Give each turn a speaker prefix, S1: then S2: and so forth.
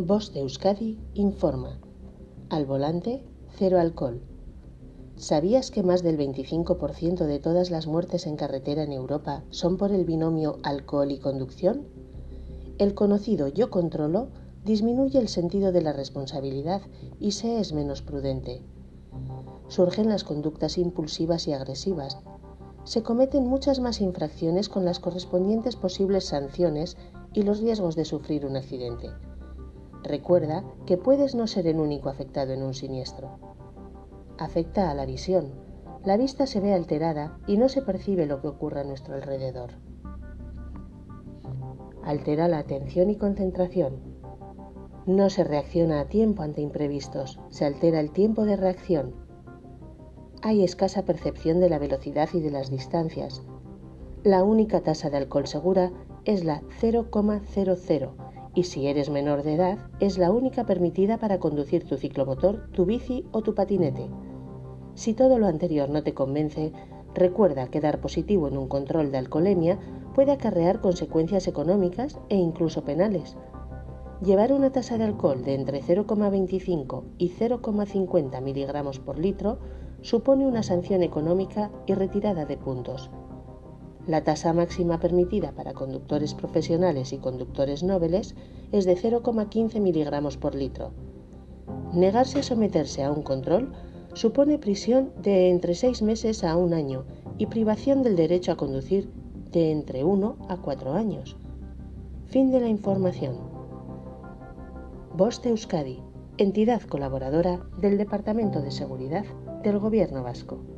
S1: Voz de Euskadi informa. Al volante, cero alcohol. ¿Sabías que más del 25% de todas las muertes en carretera en Europa son por el binomio alcohol y conducción? El conocido yo controlo disminuye el sentido de la responsabilidad y se es menos prudente. Surgen las conductas impulsivas y agresivas. Se cometen muchas más infracciones con las correspondientes posibles sanciones y los riesgos de sufrir un accidente. Recuerda que puedes no ser el único afectado en un siniestro. Afecta a la visión. La vista se ve alterada y no se percibe lo que ocurre a nuestro alrededor. Altera la atención y concentración. No se reacciona a tiempo ante imprevistos, se altera el tiempo de reacción. Hay escasa percepción de la velocidad y de las distancias. La única tasa de alcohol segura es la 0,00 y si eres menor de edad es la única permitida para conducir tu ciclomotor, tu bici o tu patinete. Si todo lo anterior no te convence, recuerda que dar positivo en un control de alcoholemia puede acarrear consecuencias económicas e incluso penales Llevar una tasa de alcohol de entre 0,25 y 0,50 miligramos por litro supone una sanción económica y retirada de puntos. La tasa máxima permitida para conductores profesionales y conductores nobles es de 0,15 miligramos por litro. Negarse a someterse a un control supone prisión de entre seis meses a un año y privación del derecho a conducir de entre 1 a 4 años. Fin de la información. Voz de Euskadi, entidad colaboradora del Departamento de Seguridad del Gobierno Vasco.